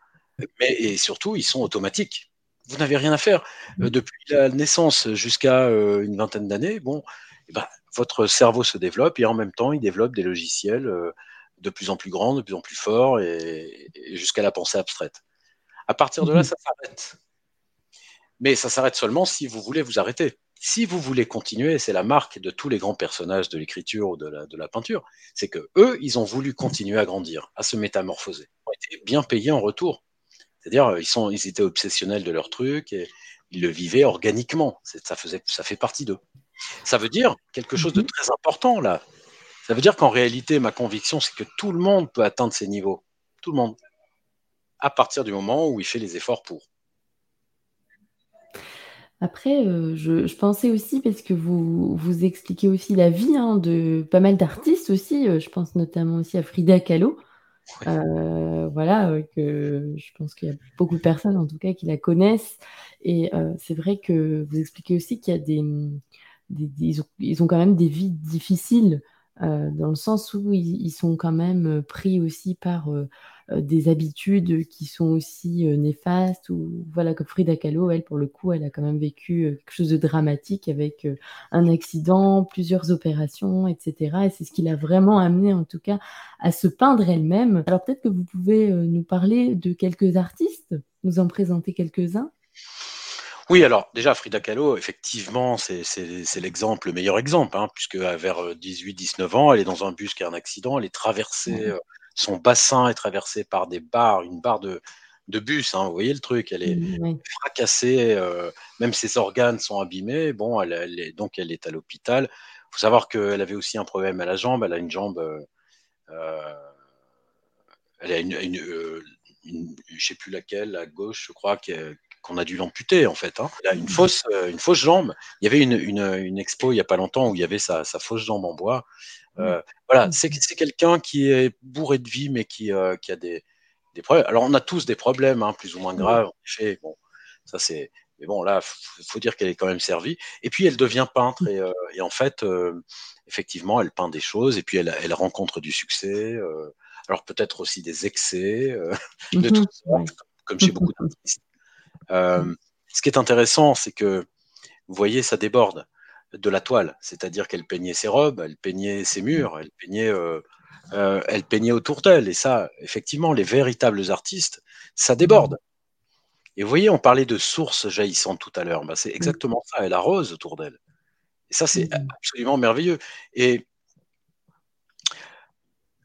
mais et surtout, ils sont automatiques. Vous n'avez rien à faire. Euh, depuis la naissance jusqu'à euh, une vingtaine d'années, bon, eh ben, votre cerveau se développe et en même temps, il développe des logiciels euh, de plus en plus grands, de plus en plus forts et, et jusqu'à la pensée abstraite. À partir de là, mhm. ça s'arrête. Mais ça s'arrête seulement si vous voulez vous arrêter. Si vous voulez continuer, c'est la marque de tous les grands personnages de l'écriture ou de la, de la peinture, c'est que eux, ils ont voulu continuer à grandir, à se métamorphoser. Ils ont été bien payés en retour. C'est-à-dire, ils, sont, ils étaient obsessionnels de leur truc et ils le vivaient organiquement. Ça, faisait, ça fait partie d'eux. Ça veut dire quelque chose de mhm. très important là. Ça veut dire qu'en réalité, ma conviction, c'est que tout le monde peut atteindre ces niveaux. Tout le monde. À partir du moment où il fait les efforts pour. Après, euh, je, pensais aussi, parce que vous, vous expliquez aussi la vie hein, de pas mal d'artistes aussi, euh, je pense notamment aussi à Frida Kahlo. Euh, voilà, que je pense qu'il y a beaucoup de personnes en tout cas qui la connaissent. Et c'est vrai que vous expliquez aussi qu'il y a des, ils, ont, ils, ont, quand même des vies difficiles, dans le sens où ils, sont quand même pris aussi par euh, des habitudes qui sont aussi euh, néfastes ou voilà comme Frida Kahlo elle pour le coup elle a quand même vécu euh, quelque chose de dramatique avec un accident plusieurs opérations etc et c'est ce qui l'a vraiment amené en tout cas à se peindre elle-même. Alors peut-être que vous pouvez nous parler de quelques artistes nous en présenter quelques-uns? Oui, alors déjà Frida Kahlo, effectivement, c'est l'exemple, le meilleur exemple, hein, puisque vers 18-19 ans, elle est dans un bus qui a un accident, elle est traversée son bassin est traversé par des barres, une barre de, bus, hein, vous voyez le truc, elle est mmh, fracassée, euh, même ses organes sont abîmés, bon, elle, donc elle est à l'hôpital. Il faut savoir qu'elle avait aussi un problème à la jambe, elle a une jambe, euh, euh, elle a une, je sais plus laquelle, à gauche, je crois, qu'on a dû l'amputer en fait. Hein. Elle a une fausse, une fausse jambe. Il y avait une, expo il n'y a pas longtemps où il y avait sa, sa fausse jambe en bois. Euh, voilà, mmh. c'est quelqu'un qui est bourré de vie, mais qui, euh, qui a des, des, problèmes. Alors, on a tous des problèmes, hein, plus ou moins graves. En effet, bon, ça c'est. Mais bon, là, il faut dire qu'elle est quand même servie. Et puis, elle devient peintre. Et, euh, et en fait, effectivement, elle peint des choses. Et puis, elle, elle rencontre du succès. alors, peut-être aussi des excès de mmh tout ça, comme chez beaucoup d'artistes. Ce qui est intéressant, c'est que, vous voyez, ça déborde de la toile, c'est-à-dire qu'elle peignait ses robes, elle peignait ses murs, elle peignait, euh, euh, elle peignait autour d'elle. Et ça, effectivement, les véritables artistes, ça déborde. Et vous voyez, on parlait de sources jaillissantes tout à l'heure. Bah, c'est exactement ça. Elle arrose autour d'elle. Et ça, c'est absolument merveilleux. Et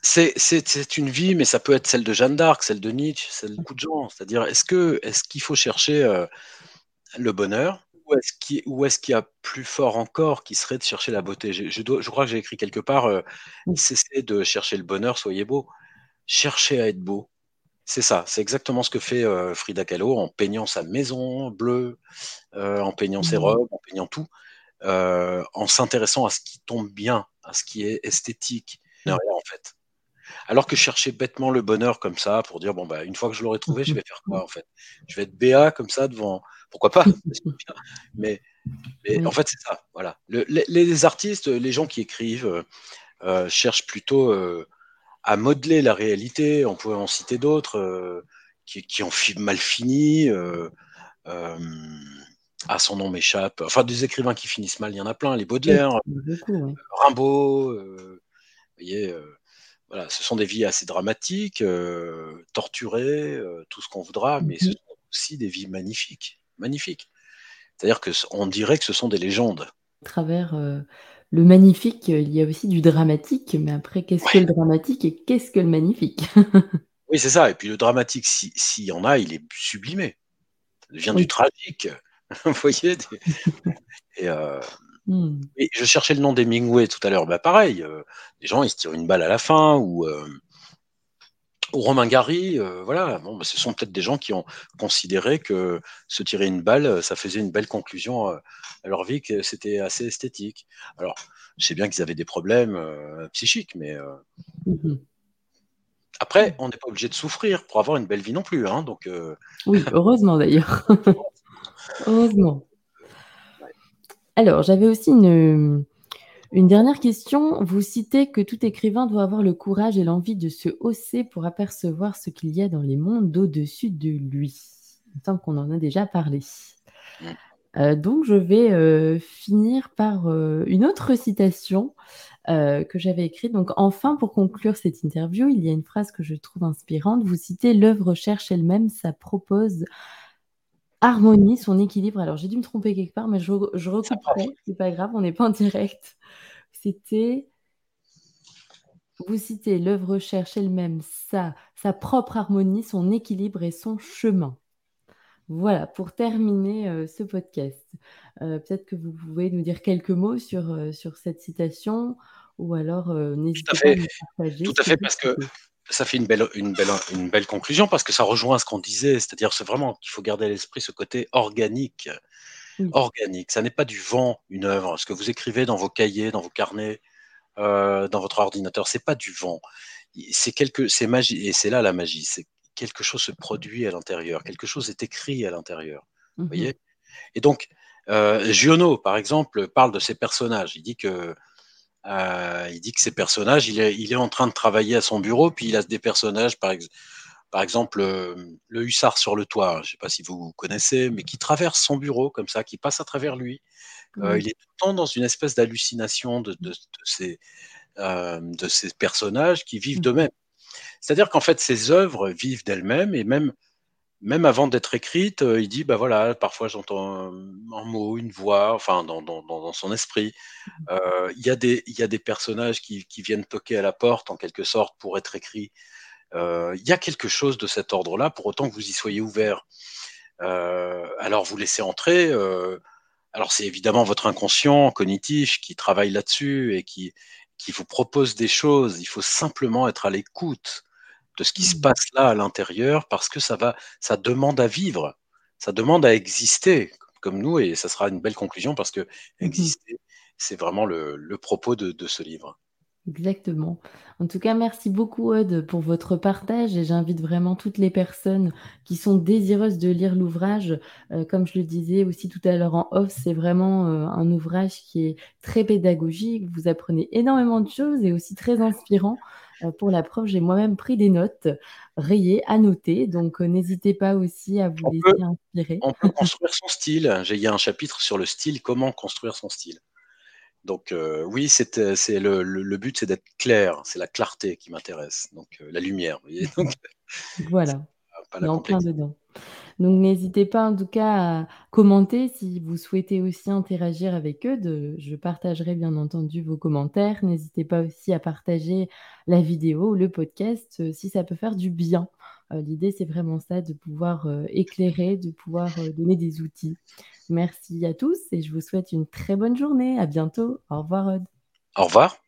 c'est une vie, mais ça peut être celle de Jeanne d'Arc, celle de Nietzsche, celle de beaucoup de gens. C'est-à-dire, est-ce que est-ce qu'il faut chercher euh, le bonheur ou est-ce qu'il y a plus fort encore qui serait de chercher la beauté? Je, crois que j'ai écrit quelque part euh, cessez de chercher le bonheur, soyez beau. Cherchez à être beau. C'est ça, c'est exactement ce que fait euh, Frida Kahlo en peignant sa maison bleue, en peignant ses mmh. robes, en peignant tout, en s'intéressant à ce qui tombe bien, à ce qui est esthétique, mmh. en fait. Alors que chercher bêtement le bonheur comme ça pour dire bon bah une fois que je l'aurai trouvé, je vais faire quoi en fait? Je vais être béat comme ça devant pourquoi pas? Mais, en fait, c'est ça. Voilà. les, artistes, les gens qui écrivent, euh, euh, cherchent plutôt euh, à modeler la réalité. On pourrait en citer d'autres qui, ont mal fini. à son nom m'échappe. Enfin, des écrivains qui finissent mal, il y en a plein. Les Baudelaire, Rimbaud. voyez, voilà, ce sont des vies assez dramatiques, torturées, tout ce qu'on voudra, mais ce sont aussi des vies magnifiques, magnifiques. C'est-à-dire que on dirait que ce sont des légendes. À travers, le magnifique, il y a aussi du dramatique, mais après qu'est-ce que le dramatique et qu'est-ce que le magnifique? Oui, c'est ça et puis le dramatique, si s'il y en a, il est sublimé. Ça devient du tragique. Vous voyez? Des et et je cherchais le nom d'Hemingway tout à l'heure, bah, pareil, heu, les gens, ils se tirent une balle à la fin ou hem ou Romain Gary, heu, voilà, bon, bah, ce sont peut-être des gens qui ont considéré que se tirer une balle, ça faisait une belle conclusion, à leur vie, que c'était assez esthétique. Alors, je sais bien qu'ils avaient des problèmes, psychiques, mais heu Mmh mh. après, on n'est pas obligé de souffrir pour avoir une belle vie non plus, hein, donc Oui, heureusement d'ailleurs. Heureusement. Alors, j'avais aussi une, dernière question. Vous citez que tout écrivain doit avoir le courage et l'envie de se hausser pour apercevoir ce qu'il y a dans les mondes au-dessus de lui. Il me semble qu'on en a déjà parlé. Mmh. Heu, donc je vais, heu, finir par, heu, une autre citation, que j'avais écrite. Donc enfin, pour conclure cette interview, il y a une phrase que je trouve inspirante. Vous citez: «L'œuvre cherche elle-même sa propose harmonie, son équilibre». Alors j'ai dû me tromper quelque part, mais je je recouperai, c'est pas grave, on n'est pas en direct. C'était vous citez: «L'œuvre cherche elle-même sa sa propre harmonie, son équilibre et son chemin». Voilà, pour terminer, heu, ce podcast. Heu, peut-être que vous pouvez nous dire quelques mots sur, heu, sur cette citation ou alors, n'hésitez pas à nous partager tout à fait, parce que. Ça fait une belle une belle une belle conclusion parce que ça rejoint ce qu'on disait, c'est-à-dire c'est vraiment qu'il faut garder à l'esprit ce côté organique. Organique, ça n'est pas du vent, une œuvre. Ce que vous écrivez dans vos cahiers, dans vos carnets, heu, dans votre ordinateur, c'est pas du vent. C'est quelque c'est magi et c'est là la magie, c'est quelque chose se produit à l'intérieur, quelque chose est écrit à l'intérieur. Mmh Vous mh. voyez? Et donc, heu, Giono, par exemple, parle de ses personnages. Il dit que, heu, il dit que ses personnages, il est il est en train de travailler à son bureau, puis il a des personnages, par ex par exemple, hem, le hussard sur le toit, je sais pas si vous connaissez, mais qui traverse son bureau comme ça, qui passe à travers lui. Heu, il est tout le temps dans une espèce d'hallucination de de de ces, hem, de ces personnages qui vivent Mmh. d'eux-mêmes. C'est-à-dire qu'en fait, ces œuvres vivent d'elles-mêmes et même même avant d'être écrites, heu, il dit: «Bah, voilà, parfois j'entends un mot, une voix», enfin dans dans son esprit. Mmh. Heu, il y a des il y a des personnages qui qui viennent toquer à la porte en quelque sorte pour être écrits. Heu, il y a quelque chose de cet ordre-là pour autant que vous y soyez ouverts. Heu, alors vous laissez entrer, alors c'est évidemment votre inconscient cognitif qui travaille là-dessus et qui qui vous propose des choses. Il faut simplement être à l'écoute de ce qui se Mmh. passe là à l'intérieur parce que ça va ça demande à vivre, ça demande à exister comme nous et ça sera une belle conclusion parce Mmh mh. qu'exister, c'est vraiment le le propos de de ce livre. Exactement. En tout cas, merci beaucoup, Aude, pour votre partage et j'invite vraiment toutes les personnes qui sont désireuses de lire l'ouvrage. Heu, comme je le disais aussi tout à l'heure en off, c'est vraiment, heu, un ouvrage qui est très pédagogique. Vous apprenez énormément de choses et aussi très inspirant. Heu, pour la preuve, j'ai moi-même pris des notes, rayées, annotées, donc heu, n'hésitez pas aussi à vous On peut laisser inspirer. on peut construire son style. J'ai il y a un chapitre sur le style, comment construire son style. Donc heu, oui, c'est, le le le but, c'est d'être clair, c'est la clarté qui m'intéresse, donc la lumière, vous voyez? Donc Voilà, pas pas on est la en plein complexité. dedans. Donc n'hésitez pas en tout cas à commenter si vous souhaitez aussi interagir avec Eudes. Je partagerai bien entendu vos commentaires. N'hésitez pas aussi à partager la vidéo, le podcast, heu, si ça peut faire du bien. Heu, l'idée, c'est vraiment ça, de pouvoir, heu, éclairer, de pouvoir, donner des outils. Merci à tous et je vous souhaite une très bonne journée. À bientôt. Au revoir, Aude. Au revoir.